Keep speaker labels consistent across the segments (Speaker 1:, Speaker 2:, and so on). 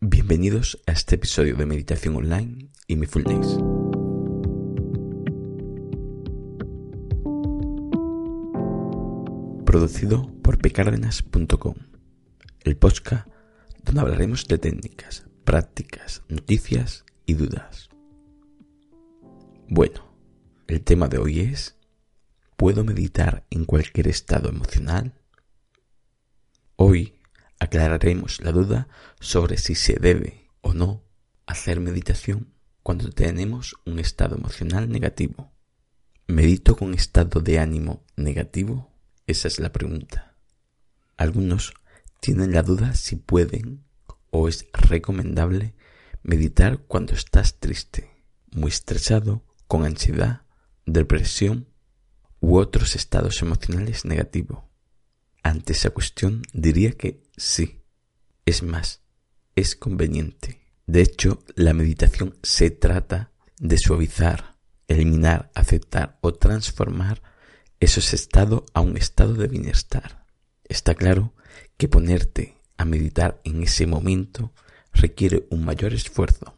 Speaker 1: Bienvenidos a este episodio de Meditación Online y Mindfulness. Producido por pecárdenas.com, el podcast donde hablaremos de técnicas, prácticas, noticias y dudas. Bueno, el tema de hoy es ¿Puedo meditar en cualquier estado emocional? Hoy aclararemos la duda sobre si se debe o no hacer meditación cuando tenemos un estado emocional negativo. ¿Medito con estado de ánimo negativo? Esa es la pregunta. Algunos tienen la duda si pueden o es recomendable meditar cuando estás triste, muy estresado, con ansiedad, depresión u otros estados emocionales negativos. Ante esa cuestión diría que sí. Es más, es conveniente. De hecho, la meditación se trata de suavizar, eliminar, aceptar o transformar esos estados a un estado de bienestar. Está claro que ponerte a meditar en ese momento requiere un mayor esfuerzo,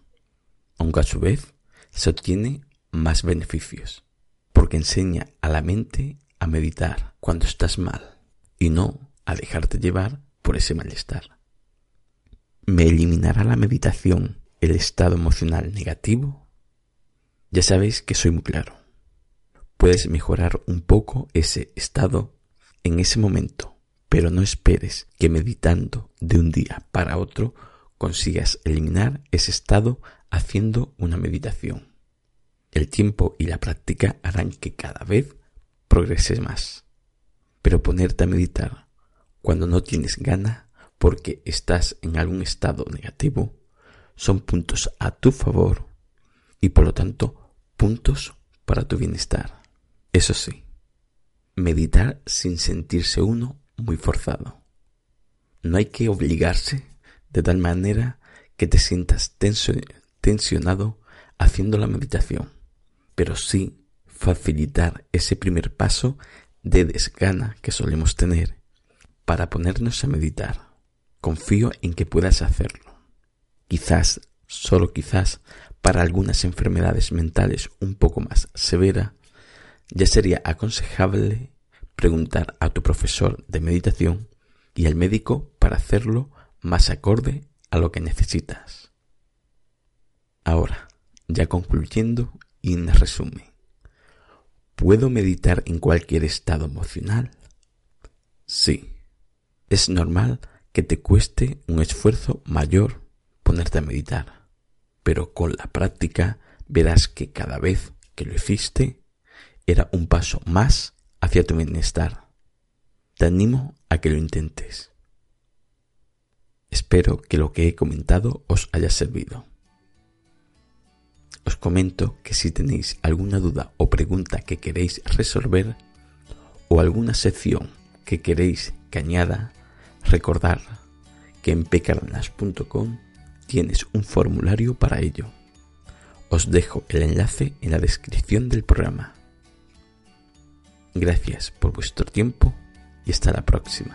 Speaker 1: aunque a su vez se obtiene más beneficios, porque enseña a la mente a meditar cuando estás mal y no a dejarte llevar por ese malestar. ¿Me eliminará la meditación el estado emocional negativo? Ya sabéis que soy muy claro. Puedes mejorar un poco ese estado en ese momento, pero no esperes que meditando de un día para otro consigas eliminar ese estado haciendo una meditación. El tiempo y la práctica harán que cada vez progreses más. Pero ponerte a meditar cuando no tienes gana porque estás en algún estado negativo son puntos a tu favor y por lo tanto puntos para tu bienestar. Eso sí, meditar sin sentirse uno muy forzado. No hay que obligarse de tal manera que te sientas tensionado haciendo la meditación, pero sí facilitar ese primer paso de desgana que solemos tener para ponernos a meditar. Confío en que puedas hacerlo. Quizás, solo quizás, para algunas enfermedades mentales un poco más severa, ya sería aconsejable preguntar a tu profesor de meditación y al médico para hacerlo más acorde a lo que necesitas. Ahora, ya concluyendo y en resumen, ¿Puedo meditar en cualquier estado emocional? Sí. Es normal que te cueste un esfuerzo mayor ponerte a meditar, pero con la práctica verás que cada vez que lo hiciste era un paso más hacia tu bienestar. Te animo a que lo intentes. Espero que lo que he comentado os haya servido. Os comento que si tenéis alguna duda o pregunta que queréis resolver o alguna sección que queréis que añada, recordad que en pecarnas.com tienes un formulario para ello. Os dejo el enlace en la descripción del programa. Gracias por vuestro tiempo y hasta la próxima.